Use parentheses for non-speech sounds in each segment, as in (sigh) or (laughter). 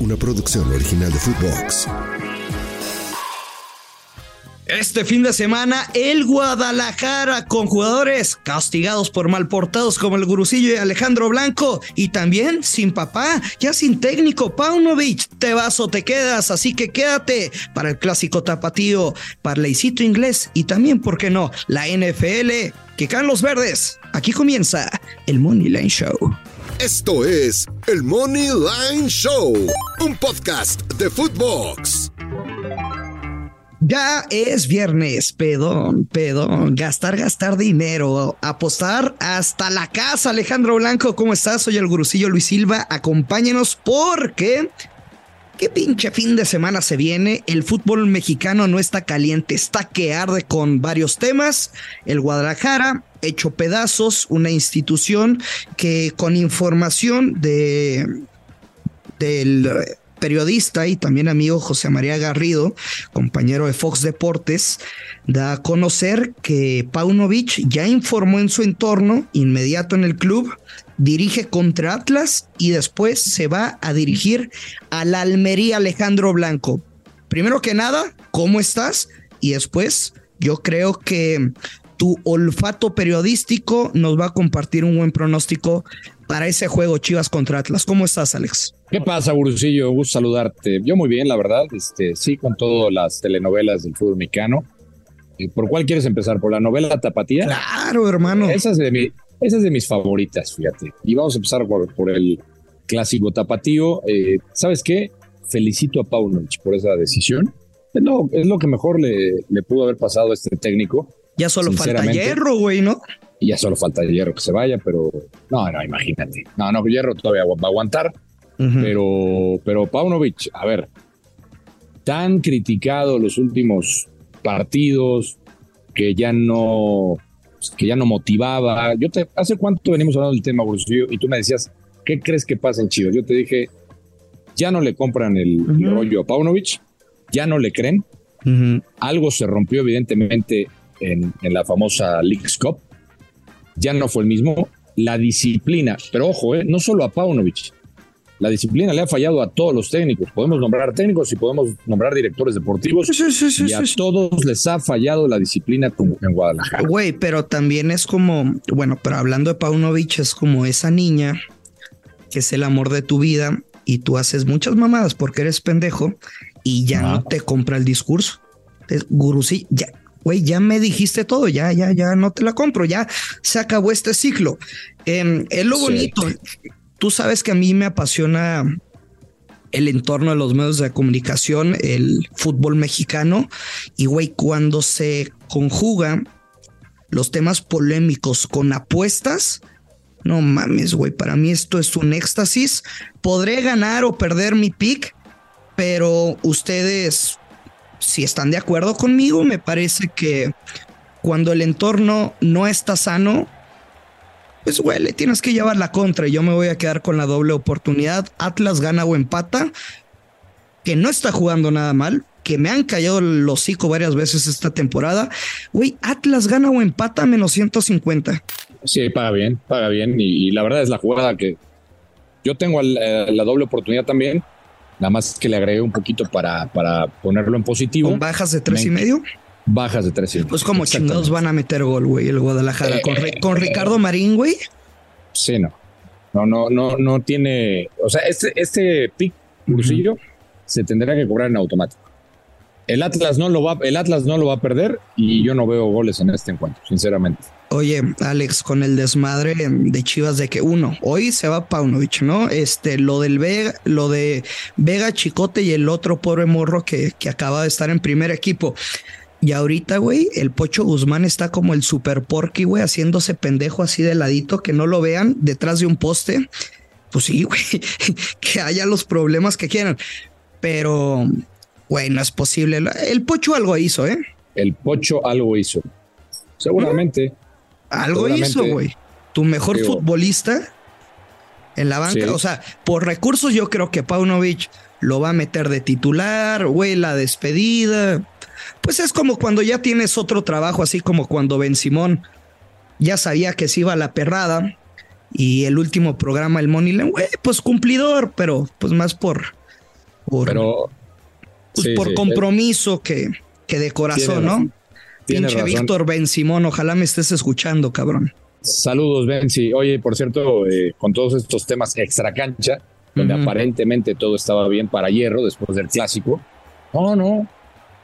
una producción original de Footbox. Este fin de semana, el Guadalajara con jugadores castigados por malportados como el Gurusillo y Alejandro Blanco y también sin papá, ya sin técnico, Paunovic, te vas o te quedas, así que quédate para el clásico tapatío, para Leicito inglés y también, ¿por qué no?, la NFL, que caen los verdes. Aquí comienza el Money Line Show. Esto es el Money Line Show, un podcast de Footbox. Ya es viernes, pedón, pedón, gastar, gastar dinero, apostar hasta la casa. Alejandro Blanco, ¿cómo estás? Soy el gurusillo Luis Silva. Acompáñenos porque qué pinche fin de semana se viene. El fútbol mexicano no está caliente, está que arde con varios temas. El Guadalajara hecho pedazos, una institución que con información de del periodista y también amigo José María Garrido, compañero de Fox Deportes, da a conocer que Paunovic ya informó en su entorno inmediato en el club, dirige contra Atlas y después se va a dirigir a la Almería Alejandro Blanco. Primero que nada, ¿cómo estás? Y después, yo creo que tu olfato periodístico nos va a compartir un buen pronóstico para ese juego Chivas contra Atlas. ¿Cómo estás, Alex? ¿Qué pasa, Gurusillo? Gusto saludarte. Yo muy bien, la verdad. Este, sí, con todas las telenovelas del fútbol mexicano. ¿Por cuál quieres empezar? ¿Por la novela Tapatía? Claro, hermano. Esa es de, mi, esa es de mis favoritas, fíjate. Y vamos a empezar por, por el clásico Tapatío. Eh, ¿Sabes qué? Felicito a Paunovic por esa decisión. No, es lo que mejor le, le pudo haber pasado a este técnico. Ya solo falta hierro, güey, ¿no? Y ya solo falta hierro que se vaya, pero no, no, imagínate. No, no, hierro todavía va a aguantar. Pero, pero Paunovic, a ver, tan criticado los últimos partidos que ya no, que ya no motivaba. Yo te, ¿hace cuánto venimos hablando del tema, Bolsillo? Y tú me decías, ¿qué crees que pasa en Chivas? Yo te dije, ya no le compran el, rollo a Paunovic, ya no le creen. Algo se rompió, evidentemente, en, la famosa Leagues Cup. Ya no fue el mismo. La disciplina, pero ojo, eh, no solo a Paunovic, la disciplina le ha fallado a todos los técnicos. Podemos nombrar técnicos y podemos nombrar directores deportivos. y a todos les ha fallado la disciplina como en Guadalajara. Güey, pero también es como, bueno, pero hablando de Paunovic, es como esa niña que es el amor de tu vida y tú haces muchas mamadas porque eres pendejo y ya no te compra el discurso. Gurusi, ya, güey, ya me dijiste todo, ya, ya, ya no te la compro, ya se acabó este ciclo. Em, es lo bonito. Tú sabes que a mí me apasiona el entorno de los medios de comunicación, el fútbol mexicano, y güey, cuando se conjuga los temas polémicos con apuestas, no mames, güey, para mí esto es un éxtasis. Podré ganar o perder mi pick, pero ustedes si están de acuerdo conmigo, me parece que cuando el entorno no está sano, pues güey, le tienes que llevar la contra. Yo me voy a quedar con la doble oportunidad. Atlas gana o empata, que no está jugando nada mal, que me han callado el hocico varias veces esta temporada. Güey, Atlas gana o empata menos 150. Sí, paga bien, paga bien. Y, la verdad es la jugada que yo tengo eh, la doble oportunidad también. Nada más que le agregué un poquito para, para ponerlo en positivo. ¿Con bajas de tres y medio? Bajas de tres y medio. Pues como chingados van a meter gol, güey, el Guadalajara. con, con Ricardo Marín, güey. Sí, no. No, no, no, no tiene. O sea, este, este pick cursillo se tendrá que cobrar en automático. El Atlas no lo va, el Atlas no lo va a perder y yo no veo goles en este encuentro, sinceramente. Oye, Alex, con el desmadre de Chivas de que uno, hoy se va Paunovic, ¿no? Este, lo del Vega, lo de Vega Chicote y el otro pobre morro que, que acaba de estar en primer equipo. Y ahorita, güey, el Pocho Guzmán está como el super porky, güey, haciéndose pendejo así de ladito, que no lo vean detrás de un poste. Pues sí, güey, (laughs) que haya los problemas que quieran. Pero, güey, no es posible. El Pocho algo hizo, ¿eh? El Pocho algo hizo. Seguramente. Algo hizo, güey. Tu mejor futbolista en la banca. O sea, por recursos yo creo que Paunovic lo va a meter de titular, güey, la despedida. Pues es como cuando ya tienes otro trabajo, así como cuando Ben Simón ya sabía que se iba a la perrada y el último programa, el Moneyland, güey, pues cumplidor, pero pues más por por, Pero, pues, sí, por sí. compromiso que, que de corazón, Tiene ¿no? Tiene Pinche razón. Víctor Ben Simón, ojalá me estés escuchando, cabrón. Saludos, Benzi. Oye, por cierto, eh, con todos estos temas extra cancha, donde aparentemente todo estaba bien para Hierro después del clásico. No, no,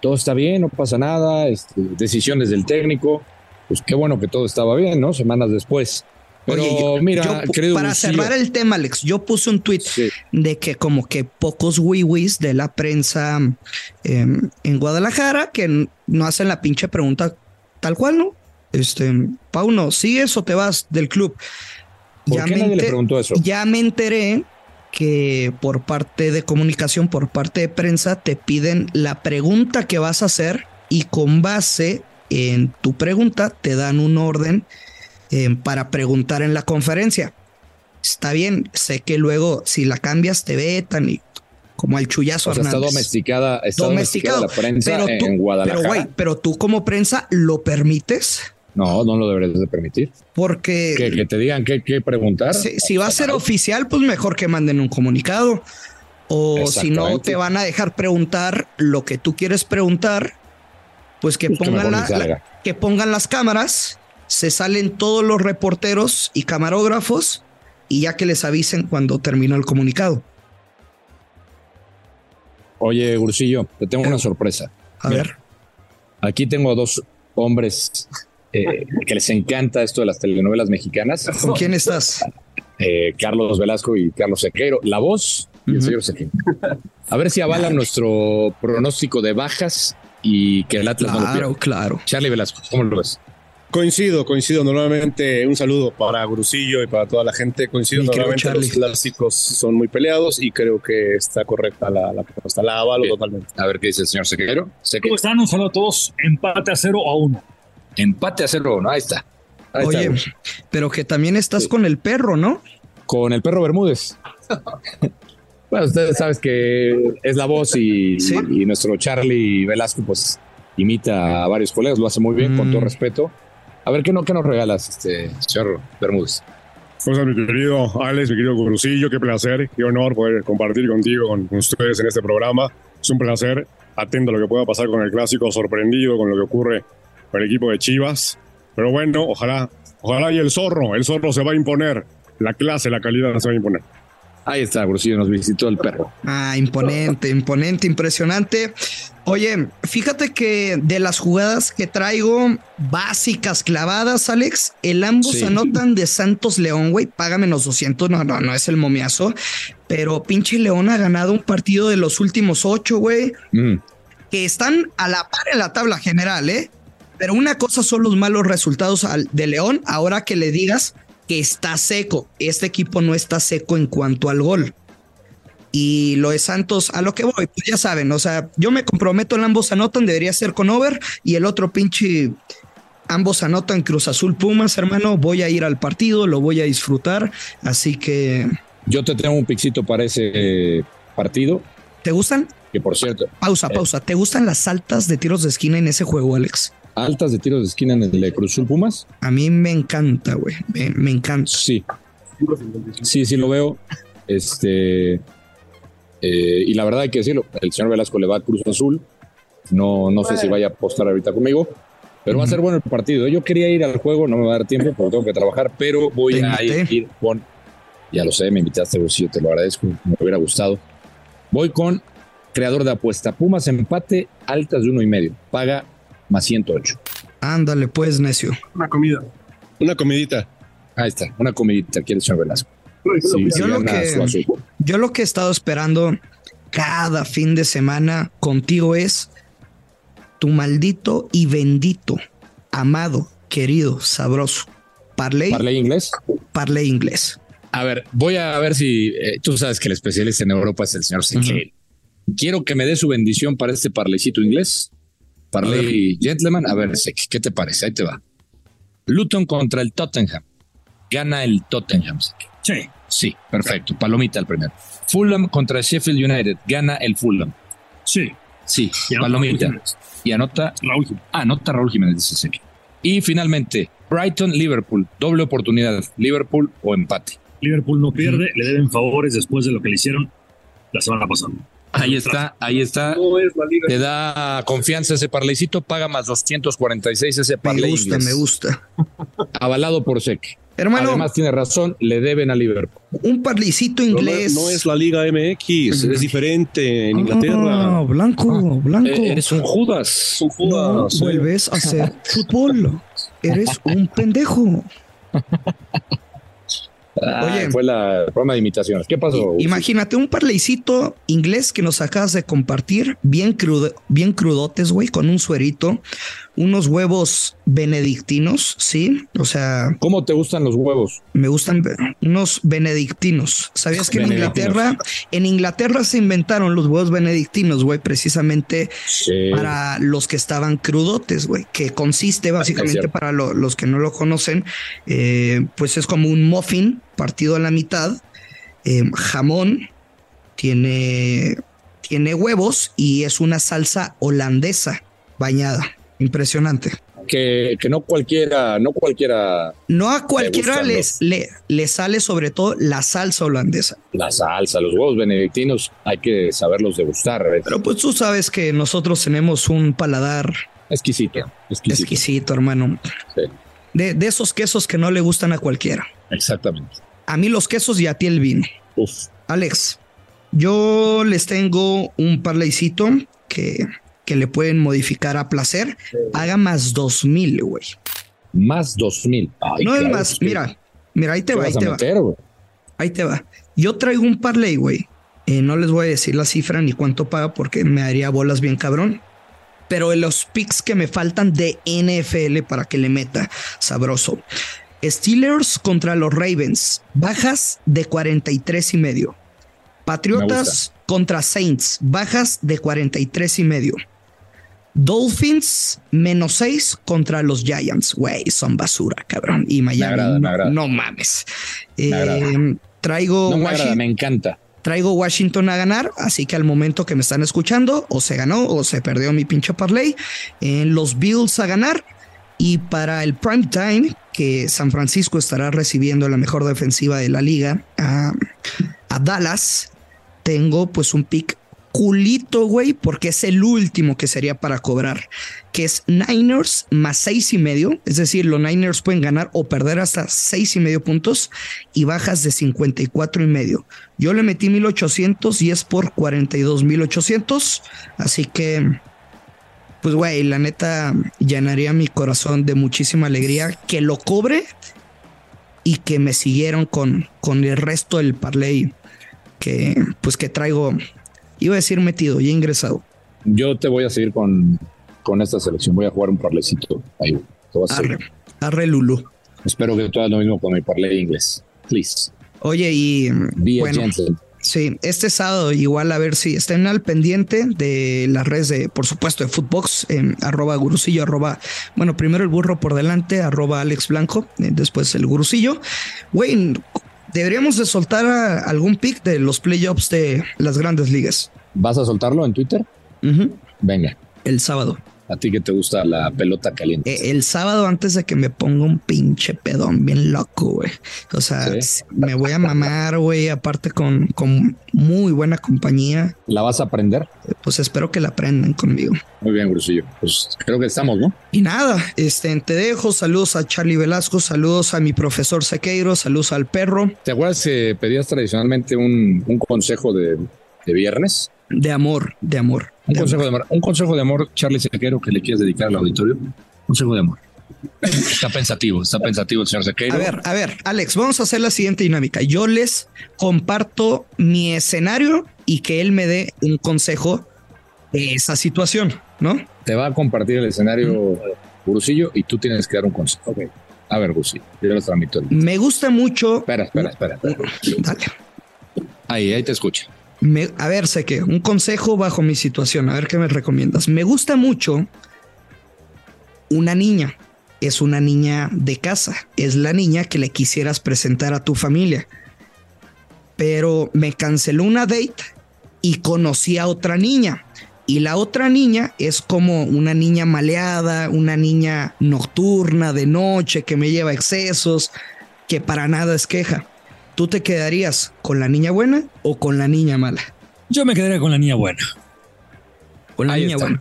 todo está bien, no pasa nada, este, decisiones del técnico. Pues qué bueno que todo estaba bien, ¿no? Semanas después. Pero Oye, yo- mira, yo para cerrar el tema, Alex, yo puse un tweet sí, de que como que pocos wiwis de la prensa eh, en Guadalajara que no hacen la pinche pregunta tal cual, ¿no? Este, Pauno, ¿sigues o te vas del club? ¿por qué me nadie le enter- preguntó eso? ya me enteré que por parte de comunicación, por parte de prensa, te piden la pregunta que vas a hacer y con base en tu pregunta te dan un orden eh, para preguntar en la conferencia. Está bien, sé que luego si la cambias te vetan y como el chullazo O sea, está domesticada, está domesticada la prensa Pero tú- en Guadalajara. Pero güey, pero tú como prensa lo permites no, no lo deberías de permitir. porque Que, que te digan qué, qué preguntar. Si, si va a ser oficial, pues mejor que manden un comunicado. O si no te van a dejar preguntar lo que tú quieres preguntar, pues que Pues que pongan, mejor la- la- que pongan las cámaras, se salen todos los reporteros y camarógrafos y ya que les avisen cuando terminó el comunicado. Oye, Gursillo, te tengo una sorpresa. A Mira. ver, Aquí tengo a dos hombres eh, que les encanta esto de las telenovelas mexicanas. ¿con quién estás? Eh, Carlos Velasco y Carlos Sequeiro. La voz y el señor Sequeiro. A ver si avalan nuestro pronóstico de bajas y que el Atlas no lo Claro, claro. Charlie Velasco, ¿cómo lo ves? Coincido, coincido. Normalmente un saludo para Grusillo y para toda la gente. Coincido, Mi normalmente los clásicos son muy peleados y creo que está correcta la, la propuesta. La avalo Bien. totalmente. A ver qué dice el señor Sequeiro. ¿Cómo están? Un saludo a todos. Empate a cero a uno. Empate a cero, ¿no? Ahí está. Ahí está, Oye, pero que también estás Sí. con el perro, ¿no? con el perro Bermúdez. (laughs) bueno, ustedes saben que es la voz y, Sí. y nuestro Charlie Velasco pues imita a varios colegas, lo hace muy bien, con Mm. todo respeto. A ver, ¿qué, no, qué nos regalas, este señor Bermúdez? Pues mi querido Alex, mi querido Grusillo, qué placer, qué honor poder compartir contigo, con ustedes en este programa. Es un placer, atento a lo que pueda pasar con el clásico, sorprendido con lo que ocurre con el equipo de Chivas. Pero bueno, ojalá, ojalá y el zorro, el zorro se va a imponer. La clase, la calidad se va a imponer. Ahí está, Grusillo, nos visitó el perro. Ah, imponente, imponente, impresionante. Oye, fíjate que de las jugadas que traigo básicas, clavadas, Alex, el ambos Sí. anotan de Santos León, güey, paga menos 200, no, no, no es el momiazo, pero pinche León ha ganado un partido de los últimos ocho, güey, Mm, que están a la par en la tabla general, ¿eh? Pero una cosa son los malos resultados de León, ahora que le digas que está seco. Este equipo no está seco en cuanto al gol. Y lo de Santos, a lo que voy, pues ya saben, o sea, yo me comprometo en ambos anotan, debería ser con over, y el otro pinche, ambos anotan Cruz Azul Pumas, hermano, voy a ir al partido, lo voy a disfrutar, así que, Yo te tengo un pixito para ese eh, partido, ¿te gustan? que por cierto, Pausa, pausa, ¿te gustan las altas de tiros de esquina en ese juego, Alex? altas de tiros de esquina en el de Cruz Azul Pumas. A mí me encanta, güey. Me, me encanta. Sí. Sí, sí lo veo. Este. Eh, y la verdad hay que decirlo, el señor Velasco le va a Cruz Azul. No, no sé si vaya a apostar ahorita conmigo, pero va a ser bueno el partido. Yo quería ir al juego, no me va a dar tiempo porque tengo que trabajar, pero voy a ir con. Ya lo sé, me invitaste, Bolsillo, te lo agradezco, me hubiera gustado. Voy con creador de apuesta. Pumas empate, altas de uno y medio. Paga más 108. Ándale, pues, necio. Una comida. Una comidita. Ahí está, una comidita, quiere el señor Velasco. Sí, Yo lo que- su azul. Yo lo que he estado esperando cada fin de semana contigo es tu maldito y bendito, amado, querido, sabroso. Parley, ¿Parley inglés? parley inglés. A ver, voy a ver si eh, tú sabes que el especialista en Europa es el señor Sequeiro. Quiero que me dé su bendición para este parleycito inglés. Parley Gentleman. A ver, Sek, ¿qué te parece? Ahí te va. Luton contra el Tottenham. Gana el Tottenham. Sek. Sí. Sí, perfecto. Palomita el primero. Fulham contra Sheffield United. Gana el Fulham. Sí. Sí, Y palomita. Raúl. Y anota. Raúl Jiménez. Ah, anota Raúl Jiménez, dice. Y finalmente, Brighton Liverpool. Doble oportunidad. Liverpool o empate. Liverpool no pierde, le deben favores después de lo que le hicieron la semana pasada. Ahí está, ahí está. Te da confianza ese parleycito, paga más 246 ese parley. Me gusta, me gusta. Avalado por SEC. Hermano, Además tiene razón, le deben a Liverpool. Un parlicito inglés. No, es la Liga MX, es diferente en Inglaterra. Ah, blanco, blanco. Eh, eres un Judas. Un Judas. No, vuelves a hacer (laughs) fútbol. Eres un pendejo. Ah, Oye, fue la forma de imitaciones. ¿Qué pasó? Imagínate un parleycito inglés que nos acabas de compartir, bien crudo, bien crudotes, güey, con un suerito, unos huevos benedictinos, ¿sí? O sea... ¿Cómo te gustan los huevos? Me gustan unos benedictinos. ¿Sabías que en Inglaterra, en Inglaterra se inventaron los huevos benedictinos, güey, precisamente para los que estaban crudotes, güey, que consiste básicamente para los que no lo conocen, eh, pues es como un muffin partido a la mitad, eh, jamón, tiene, tiene huevos y es una salsa holandesa bañada. Impresionante. Que, que, no cualquiera, no cualquiera. No a cualquiera les, le, le, sale sobre todo la salsa holandesa. La salsa, los huevos benedictinos, hay que saberlos degustar. ¿ves? Pero pues tú sabes que nosotros tenemos un paladar exquisito. Exquisito, exquisito hermano. Sí. De, de, esos quesos que no le gustan a cualquiera. Exactamente. A mí los quesos y a ti el vino. Uf. Alex, yo les tengo un parleycito que que le pueden modificar a placer, haga más dos mil, güey. Más dos mil. No es más, mira, mira, ahí te va, ahí te va. Ahí te va. Yo traigo un parlay, güey. Eh, no les voy a decir la cifra ni cuánto paga porque me haría bolas bien cabrón. Pero en los picks que me faltan de NFL para que le meta sabroso. Steelers contra los Ravens, bajas de 43 y medio. Patriotas contra Saints, bajas de 43 y medio. Dolphins menos 6 contra los Giants. Güey, son basura, cabrón. Y Miami, no, mames. Eh, traigo Washington. me encanta. Traigo Washington a ganar, así que al momento que me están escuchando, o se ganó o se perdió mi pinche parlay. En los Bills a ganar. Y para el prime time, que San Francisco estará recibiendo la mejor defensiva de la liga a, a Dallas, tengo pues un pick culito, güey, porque es el último que sería para cobrar, que es Niners más seis y medio. Es decir, los Niners pueden ganar o perder hasta seis y medio puntos y bajas de 54 y medio. Yo le metí 1800 y es por 42 mil 800. Así que, pues, güey, la neta llenaría mi corazón de muchísima alegría que lo cobre y que me siguieron con, con el resto del parlay que, pues, que traigo Iba a decir metido y ingresado. Yo te voy a seguir con, con esta selección. Voy a jugar un parlecito ahí. arre, arre Lulu. Espero que tú hagas lo mismo con mi parley inglés. Please. Oye, y bueno, sí, este sábado igual a ver si estén al pendiente de las redes de, por supuesto, de Footbox, en arroba gurusillo, arroba, bueno, primero el burro por delante, arroba Alex Blanco, eh, después el gurusillo. Güey, deberíamos de soltar algún pick de los playoffs de las grandes ligas. ¿Vas a soltarlo en Twitter? Venga. El sábado. A ti que te gusta la pelota caliente. Eh, el sábado antes de que me ponga un pinche pedón bien loco, güey. O sea, me voy a mamar, güey, aparte con, con muy buena compañía. ¿La vas a aprender? Pues espero que la aprendan conmigo. Muy bien, Grusillo. Pues creo que estamos, ¿no? Y nada, este, te dejo. Saludos a Charlie Velasco, saludos a mi profesor Sequeiro, saludos al perro. ¿Te acuerdas que pedías tradicionalmente un, un consejo de, de viernes? De amor, de amor. Un consejo de amor. Un consejo de amor, Charlie Sequero, que le quieres dedicar al auditorio. Un consejo de amor. Está pensativo, está pensativo el señor Sequeiro. A ver, a ver, Alex, vamos a hacer la siguiente dinámica. Yo les comparto mi escenario y que él me dé un consejo de esa situación, ¿no? Te va a compartir el escenario Gurusillo y tú tienes que dar un consejo. A ver, yo transmito. Me gusta mucho. Espera, espera, espera. Dale. Ahí, ahí te escucho a ver, sé que un consejo bajo mi situación, a ver qué me recomiendas. Me gusta mucho una niña. Es una niña de casa. Es la niña que le quisieras presentar a tu familia. Pero me canceló una date y conocí a otra niña. Y la otra niña es como una niña maleada, una niña nocturna, de noche, que me lleva excesos, que para nada es queja. ¿Tú te quedarías con la niña buena o con la niña mala? Yo me quedaría con la niña buena. Con la niña buena.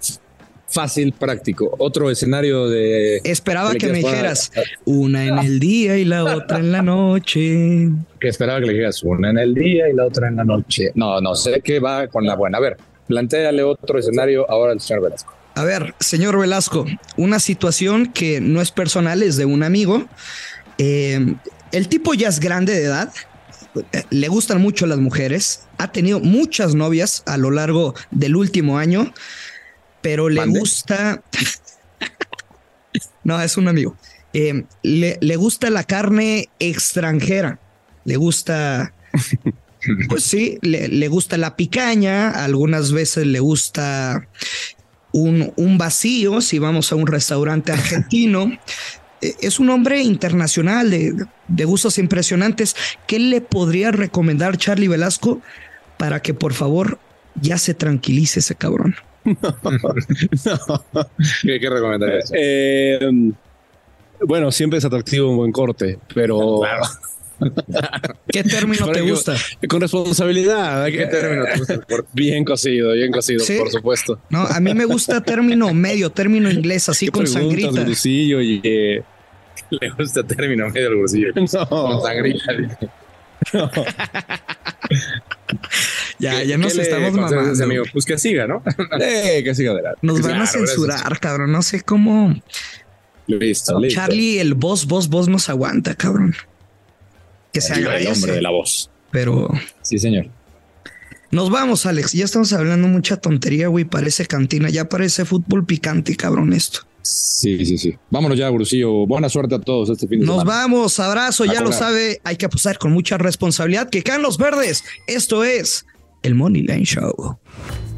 Fácil, práctico. Otro escenario de. Esperaba que me dijeras una en el día y la otra en la noche. Que esperaba que le dijeras una en el día y la otra en la noche. No, no sé qué va con la buena. A ver, planteale otro escenario ahora al señor Velasco. A ver, señor Velasco, una situación que no es personal, es de un amigo. Eh, el tipo ya es grande de edad, le gustan mucho las mujeres, ha tenido muchas novias a lo largo del último año, pero le gusta... (laughs) no, es un amigo. Eh, le, gusta la carne extranjera, le gusta... (laughs) Pues sí, le, le, gusta la picaña, algunas veces le gusta un, un vacío si vamos a un restaurante argentino. (laughs) E, es un hombre internacional de, de, gustos impresionantes. ¿Qué le podría recomendar Charlie Velasco para que por favor ya se tranquilice ese cabrón? (laughs) ¿Qué, qué recomendarías? Eh, bueno, siempre es atractivo un buen corte, pero ¿Qué término te gusta? Con responsabilidad. ¿Qué término te gusta? Bien cocido, bien cocido, por supuesto. No, a mí me gusta término medio, término inglés, así con sangrita. y, eh, Le gusta término medio al bolsillo. (laughs) No. Con sangrita. ya, ya nos estamos mamando. Amigo? Pues que siga, ¿no? (laughs) eh, que siga adelante. Nos van a censurar, cabrón. No sé cómo. Listo, listo. Charlie, el boss, boss, boss nos aguanta, cabrón que se El hombre de la voz. Pero. Sí, señor. Nos vamos, Alex. Ya estamos hablando mucha tontería, güey. Parece cantina. Ya parece fútbol picante, cabrón, esto. Sí, sí, sí. Vámonos ya, Brusillo. Buena suerte a todos este fin de Nos semana. Nos vamos. Abrazo. ya lo sabe. Hay que apostar con mucha responsabilidad. Que caen los verdes. Esto es el Money Line Show.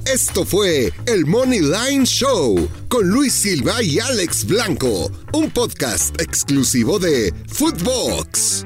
Esto fue el Money Line Show con Luis Silva y Alex Blanco, un podcast exclusivo de Footbox.